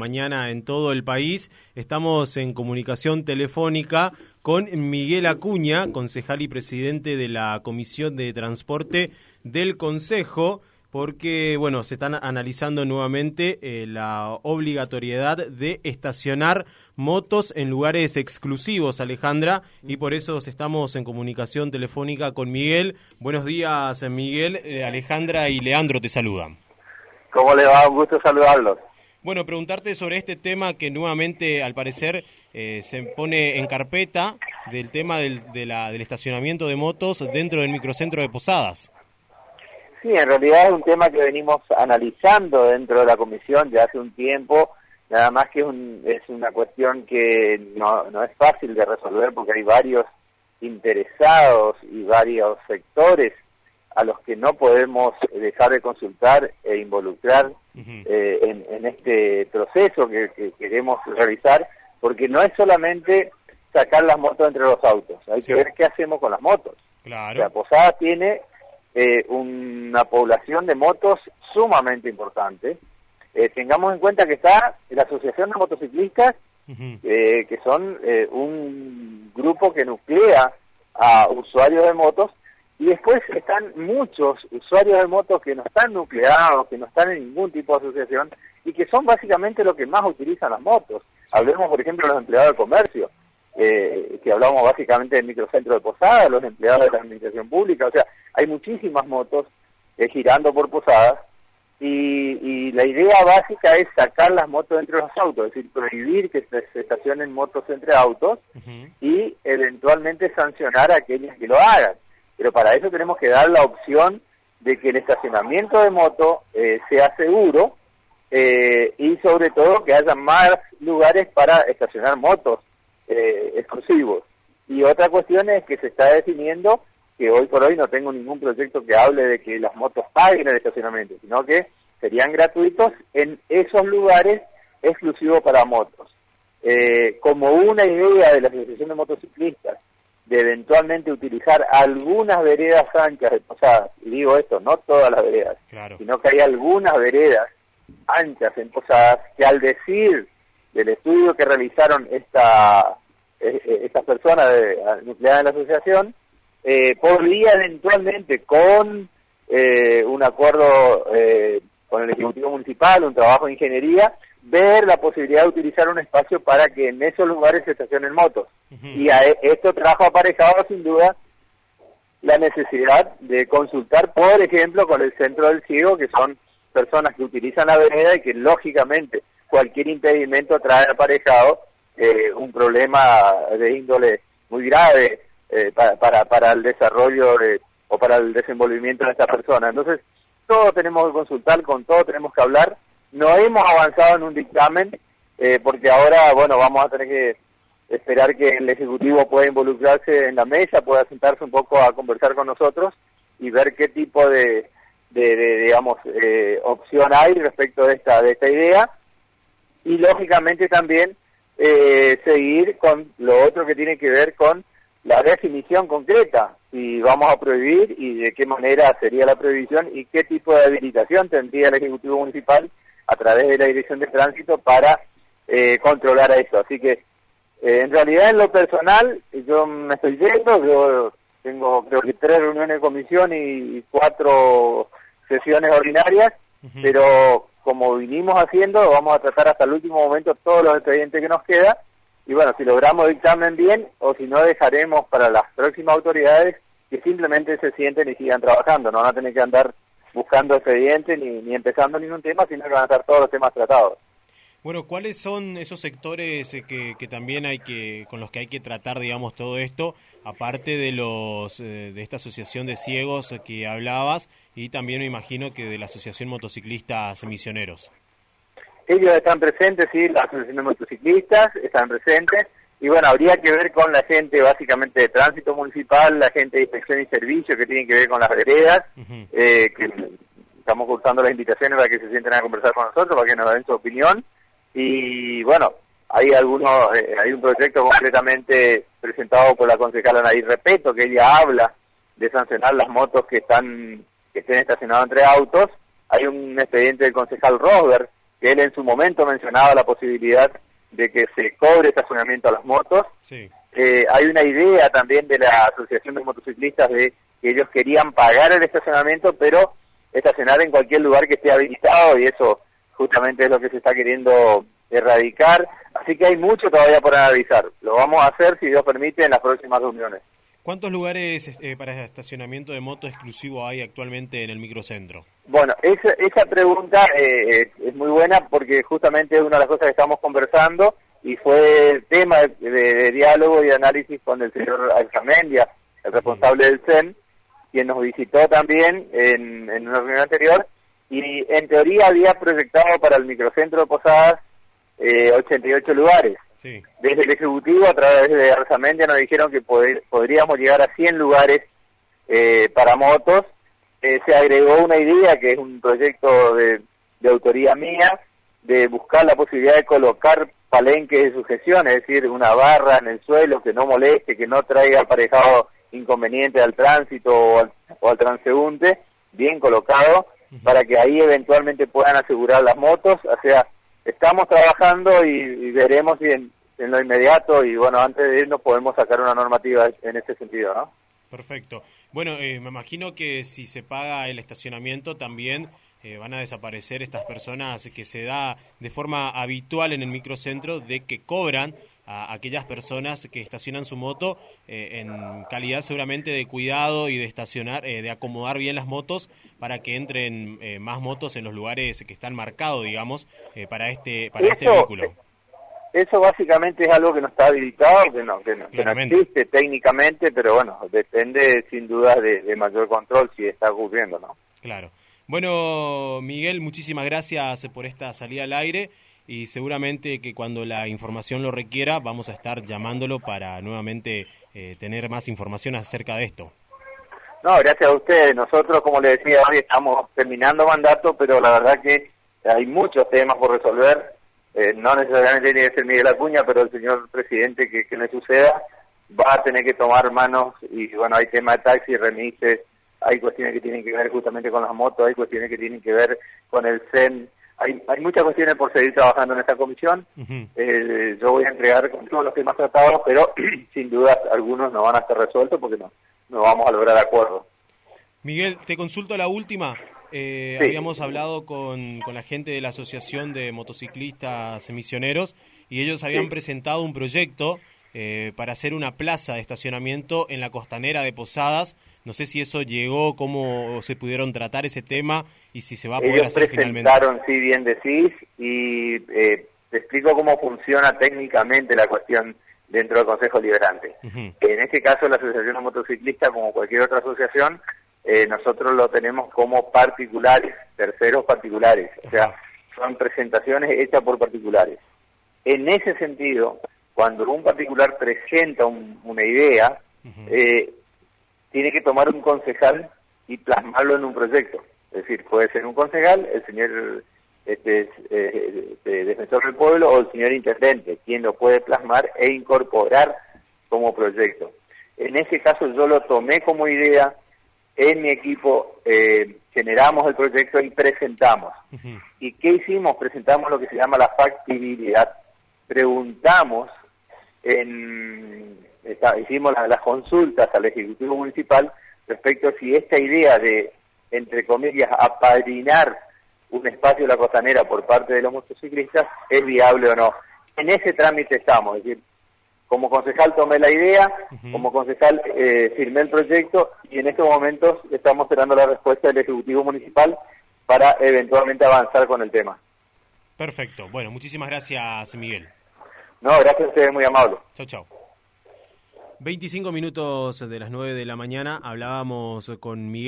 Mañana en todo el país estamos en comunicación telefónica con Miguel Acuña, concejal y presidente de la Comisión de Transporte del Consejo, porque bueno, se están analizando nuevamente eh, la obligatoriedad de estacionar motos en lugares exclusivos, Alejandra, y por eso estamos en comunicación telefónica con Miguel. Buenos días, Miguel, eh, Alejandra y Leandro te saludan. ¿Cómo le va? Un gusto saludarlos. Bueno, preguntarte sobre este tema que nuevamente, al parecer, eh, se pone en carpeta del tema del, del estacionamiento de motos dentro del microcentro de Posadas. Sí, en realidad es un tema que venimos analizando dentro de la comisión ya hace un tiempo, nada más que es una cuestión que no, no es fácil de resolver porque hay varios interesados y varios sectores a los que no podemos dejar de consultar e involucrar eh, en, este proceso que, queremos realizar, porque no es solamente sacar las motos entre los autos, hay que ver qué hacemos con las motos. Claro. La Posada tiene eh, una población de motos sumamente importante. Eh, tengamos en cuenta que está la Asociación de Motociclistas, que son un grupo que nuclea a usuarios de motos y después están muchos usuarios de motos que no están nucleados, que no están en ningún tipo de asociación y que son básicamente los que más utilizan las motos. Hablemos, por ejemplo, de los empleados de comercio, eh, que hablamos básicamente del microcentro de Posadas, los empleados de la administración pública, o sea, hay muchísimas motos eh, girando por Posadas y, la idea básica es sacar las motos entre los autos, es decir, prohibir que se, estacionen motos entre autos y eventualmente sancionar a aquellos que lo hagan pero para eso tenemos que dar la opción de que el estacionamiento de moto eh, sea seguro eh, y sobre todo que haya más lugares para estacionar motos eh, exclusivos. Y otra cuestión es que se está definiendo que hoy por hoy no tengo ningún proyecto que hable de que las motos paguen el estacionamiento, sino que serían gratuitos en esos lugares exclusivos para motos. como una idea de la Asociación de Motociclistas de eventualmente utilizar algunas veredas anchas de Posadas, y digo esto, no todas las veredas, sino que hay algunas veredas anchas en Posadas que al decir del estudio que realizaron esta, eh, eh, estas personas de, nucleadas en la asociación, eh, podría eventualmente con eh, un acuerdo con el Ejecutivo Municipal, un trabajo de ingeniería, ver la posibilidad de utilizar un espacio para que en esos lugares se estacionen motos. Y a e, esto trajo aparejado sin duda la necesidad de consultar, por ejemplo, con el Centro del Ciego, que son personas que utilizan la vereda y que lógicamente cualquier impedimento trae aparejado eh, un problema de índole muy grave eh, para, para, para el desarrollo o para el desenvolvimiento de esta persona. Entonces, todo tenemos que consultar, con todo tenemos que hablar no hemos avanzado en un dictamen eh, porque ahora, bueno, vamos a tener que esperar que el Ejecutivo pueda involucrarse en la mesa, pueda sentarse un poco a conversar con nosotros y ver qué tipo de, de, digamos, eh, opción hay respecto de esta, de esta idea. Y lógicamente también eh, seguir con lo otro que tiene que ver con la definición concreta, si vamos a prohibir y de qué manera sería la prohibición y qué tipo de habilitación tendría el Ejecutivo Municipal a través de la Dirección de Tránsito para eh, controlar a esto. Así que, eh, en realidad, en lo personal, yo me estoy yendo, yo tengo creo que tres reuniones de comisión y cuatro sesiones ordinarias, pero como vinimos haciendo, vamos a tratar hasta el último momento todos los expedientes que nos queda, y bueno, si logramos dictamen bien, o si no, dejaremos para las próximas autoridades que simplemente se sienten y sigan trabajando, no van a tener que andar buscando expedientes ni, ni empezando ningún tema, sino que van a estar todos los temas tratados. Bueno, ¿cuáles son esos sectores eh, que, que, también hay que, con los que hay que tratar, digamos, todo esto, aparte de los, eh, de esta asociación de ciegos que hablabas y también me imagino que de la asociación motociclistas misioneros? Ellos están presentes, sí, la asociación de motociclistas están presentes, y bueno, habría que ver con la gente básicamente de tránsito municipal, la gente de inspección y servicio que tienen que ver con las veredas, eh, que estamos cursando las invitaciones para que se sienten a conversar con nosotros, para que nos den su opinión. Y bueno, hay algunos, eh, hay un proyecto concretamente presentado por la concejala Nadir Repeto, que ella habla de sancionar las motos que están que estén estacionadas entre autos. Hay un expediente del concejal Rosberg que él en su momento mencionaba la posibilidad de que se cobre estacionamiento a las motos. Eh, hay una idea también de la Asociación de Motociclistas de que ellos querían pagar el estacionamiento, pero estacionar en cualquier lugar que esté habilitado y eso justamente es lo que se está queriendo erradicar. Así que hay mucho todavía por analizar. Lo vamos a hacer, si Dios permite, en las próximas reuniones. ¿Cuántos lugares eh, para estacionamiento de moto exclusivo hay actualmente en el microcentro? Bueno, esa, esa pregunta eh, es muy buena porque justamente es una de las cosas que estamos conversando y fue tema de, diálogo y análisis con el señor Alzamendia, el responsable del CEN, quien nos visitó también en, en una reunión anterior y en teoría había proyectado para el microcentro de Posadas eh, 88 lugares. Desde el Ejecutivo, a través de Arzamendia, nos dijeron que podríamos llegar a 100 lugares eh, para motos. Eh, se agregó una idea, que es un proyecto de, autoría mía, de buscar la posibilidad de colocar palenques de sujeción, es decir, una barra en el suelo que no moleste, que no traiga aparejado inconveniente al tránsito o al, o al transeúnte, bien colocado, para que ahí eventualmente puedan asegurar las motos, o sea, estamos trabajando y, veremos si en, lo inmediato y bueno, antes de irnos podemos sacar una normativa en ese sentido, ¿no? Perfecto. Bueno, eh, me imagino que si se paga el estacionamiento también eh, van a desaparecer estas personas que se da de forma habitual en el microcentro de que cobran a aquellas personas que estacionan su moto eh, en calidad seguramente de cuidado y de estacionar, eh, de acomodar bien las motos para que entren eh, más motos en los lugares que están marcados, digamos, para este para este vehículo. Eso básicamente es algo que no está habilitado, que no, que no, existe técnicamente, pero bueno, depende sin duda de, de mayor control si está ocurriendo, ¿no? Claro. Bueno, Miguel, muchísimas gracias por esta salida al aire y seguramente que cuando la información lo requiera vamos a estar llamándolo para nuevamente eh, tener más información acerca de esto. No, gracias a ustedes. Nosotros, como le decía, hoy estamos terminando mandato, pero la verdad que hay muchos temas por resolver. Eh, no necesariamente tiene que ser Miguel Acuña, pero el señor presidente que, que le suceda va a tener que tomar manos y bueno, hay temas de taxi, remises, hay cuestiones que tienen que ver justamente con las motos, hay cuestiones que tienen que ver con el CEN, hay, hay muchas cuestiones por seguir trabajando en esta comisión. Eh, yo voy a entregar con todos los temas tratados, pero sin duda algunos no van a ser resueltos porque no, no vamos a lograr acuerdo. Miguel, te consulto la última. Eh, Habíamos hablado con, con, la gente de la Asociación de Motociclistas Misioneros y ellos habían presentado un proyecto eh, para hacer una plaza de estacionamiento en la costanera de Posadas. No sé si eso llegó, cómo se pudieron tratar ese tema y si se va a poder hacer finalmente. sí, bien decís, y eh, te explico cómo funciona técnicamente la cuestión dentro del Consejo Liberante. En este caso, la Asociación de Motociclistas, como cualquier otra asociación, eh, nosotros lo tenemos como particulares, terceros particulares, o sea, son presentaciones hechas por particulares. En ese sentido, cuando un particular presenta una idea, eh, tiene que tomar un concejal y plasmarlo en un proyecto. Es decir, puede ser un concejal, el señor este, eh, defensor del pueblo o el señor intendente, quien lo puede plasmar e incorporar como proyecto. En ese caso yo lo tomé como idea, en mi equipo eh, generamos el proyecto y presentamos. ¿Y qué hicimos? Presentamos lo que se llama la factibilidad. Preguntamos en, hicimos las, consultas al Ejecutivo Municipal respecto a si esta idea de, entre comillas, apadrinar un espacio de la costanera por parte de los motociclistas es viable o no. En ese trámite estamos, es decir, como concejal tomé la idea, como concejal eh, firmé el proyecto y en estos momentos estamos esperando la respuesta del Ejecutivo Municipal para eventualmente avanzar con el tema. Perfecto. Bueno, muchísimas gracias, Miguel. No, gracias a ustedes, muy amable. Chao, chao. 25 minutos de las 9 de la mañana hablábamos con Miguel.